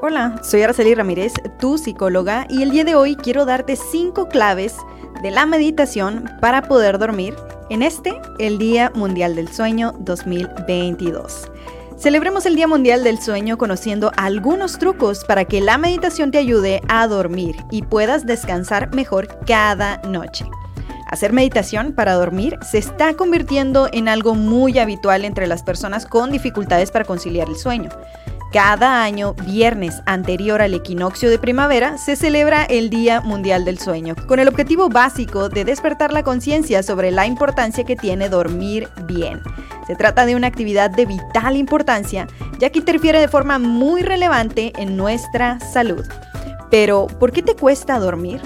Hola, soy Araceli Ramírez, tu psicóloga, y el día de hoy quiero darte 5 claves de la meditación para poder dormir en este, el Día Mundial del Sueño 2022. Celebremos el Día Mundial del Sueño conociendo algunos trucos para que la meditación te ayude a dormir y puedas descansar mejor cada noche. Hacer meditación para dormir se está convirtiendo en algo muy habitual entre las personas con dificultades para conciliar el sueño. Cada año, viernes anterior al equinoccio de primavera, se celebra el Día Mundial del Sueño, con el objetivo básico de despertar la conciencia sobre la importancia que tiene dormir bien. Se trata de una actividad de vital importancia, ya que interfiere de forma muy relevante en nuestra salud. Pero, ¿por qué te cuesta dormir?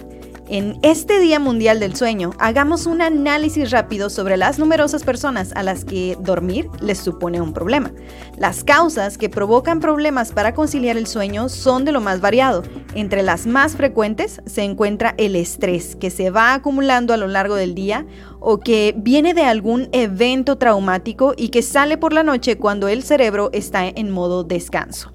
En este Día Mundial del Sueño, hagamos un análisis rápido sobre las numerosas personas a las que dormir les supone un problema. Las causas que provocan problemas para conciliar el sueño son de lo más variado. Entre las más frecuentes se encuentra el estrés, que se va acumulando a lo largo del día o que viene de algún evento traumático y que sale por la noche cuando el cerebro está en modo descanso.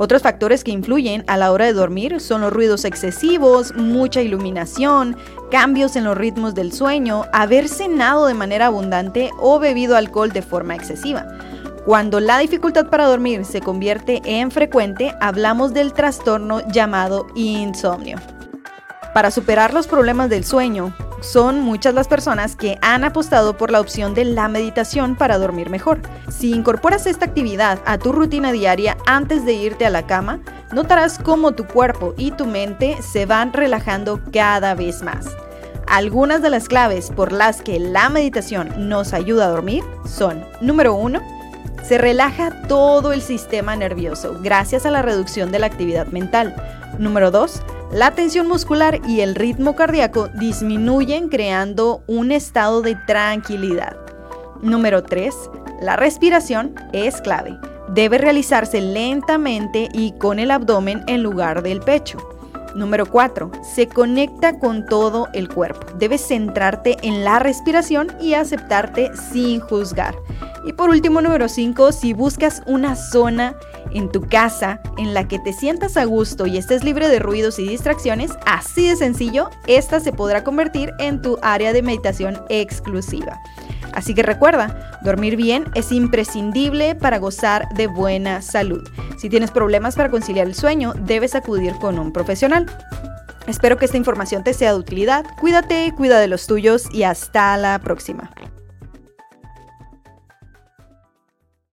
Otros factores que influyen a la hora de dormir son los ruidos excesivos, mucha iluminación, cambios en los ritmos del sueño, haber cenado de manera abundante o bebido alcohol de forma excesiva. Cuando la dificultad para dormir se convierte en frecuente, hablamos del trastorno llamado insomnio. Para superar los problemas del sueño, son muchas las personas que han apostado por la opción de la meditación para dormir mejor. Si incorporas esta actividad a tu rutina diaria antes de irte a la cama, notarás cómo tu cuerpo y tu mente se van relajando cada vez más. Algunas de las claves por las que la meditación nos ayuda a dormir son, número 1, se relaja todo el sistema nervioso gracias a la reducción de la actividad mental. Número 2, la tensión muscular y el ritmo cardíaco disminuyen creando un estado de tranquilidad. Número 3. La respiración es clave. Debe realizarse lentamente y con el abdomen en lugar del pecho. Número 4. Se conecta con todo el cuerpo. Debes centrarte en la respiración y aceptarte sin juzgar. Y por último, número 5, si buscas una zona en tu casa en la que te sientas a gusto y estés libre de ruidos y distracciones, así de sencillo, esta se podrá convertir en tu área de meditación exclusiva. Así que recuerda, dormir bien es imprescindible para gozar de buena salud. Si tienes problemas para conciliar el sueño, debes acudir con un profesional. Espero que esta información te sea de utilidad. Cuídate, cuida de los tuyos y hasta la próxima.